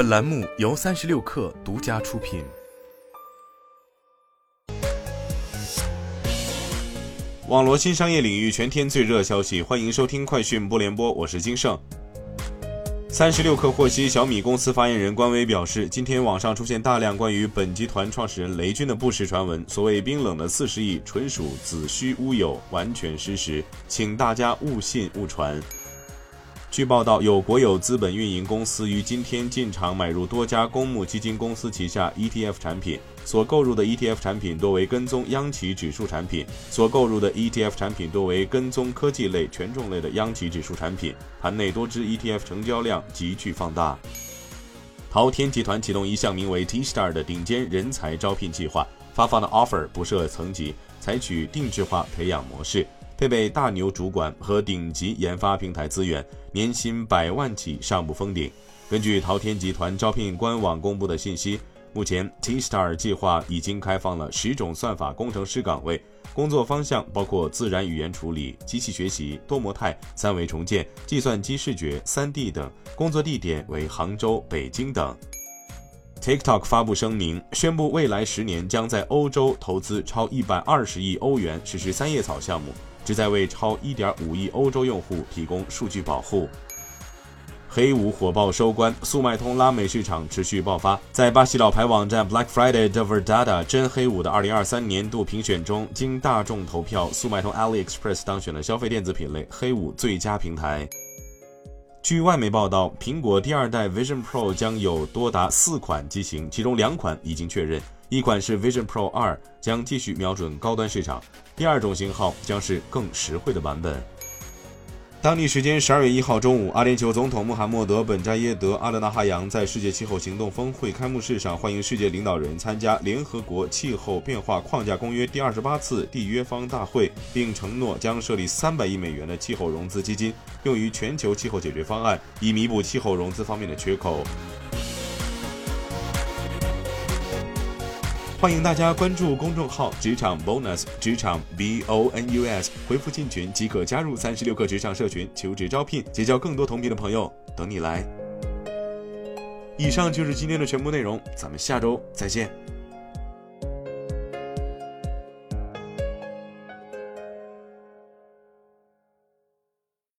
本栏目由三十六氪独家出品。网罗新商业领域全天最热消息，欢迎收听快讯不联播，我是金盛。三十六氪获悉，小米公司发言人官微表示，今天网上出现大量关于本集团创始人雷军的不实传闻，所谓冰冷的四十亿纯属子虚乌有，完全失实，请大家勿信勿传。据报道，有国有资本运营公司于今天进场买入多家公募基金公司旗下 ETF 产品，所购入的 ETF 产品多为跟踪央企指数产品，所购入的 ETF 产品多为跟踪科技类、权重类的央企指数产品。盘内多只 ETF 成交量急剧放大。淘天集团启动一项名为 T Star 的顶尖人才招聘计划，发放的 offer 不设层级，采取定制化培养模式。配备大牛主管和顶级研发平台资源，年薪百万起上不封顶。根据淘天集团招聘官网公布的信息，目前 T Star 计划已经开放了十种算法工程师岗位，工作方向包括自然语言处理、机器学习、多模态、三维重建、计算机视觉、3D 等，工作地点为杭州、北京等。TikTok 发布声明，宣布未来十年将在欧洲投资超一百二十亿欧元，实施三叶草项目。旨在为超1.5亿欧洲用户提供数据保护。黑五火爆收官，速卖通拉美市场持续爆发。在巴西老牌网站 Black Friday de Verdade 真黑五的2023年度评选中，经大众投票，速卖通 AliExpress 当选了消费电子品类黑五最佳平台。据外媒报道，苹果第二代 Vision Pro 将有多达四款机型，其中两款已经确认。一款是 Vision Pro 二，将继续瞄准高端市场；第二种型号将是更实惠的版本。当地时间十二月一号中午，阿联酋总统穆罕默德·本扎耶德·阿勒纳哈扬在世界气候行动峰会开幕式上欢迎世界领导人参加联合国气候变化框架公约第二十八次缔约方大会，并承诺将设立三百亿美元的气候融资基金，用于全球气候解决方案，以弥补气候融资方面的缺口。欢迎大家关注公众号“职场 bonus”，职场 B O N U S，回复进群即可加入三十六个职场社群，求职招聘，结交更多同频的朋友，等你来。以上就是今天的全部内容，咱们下周再见。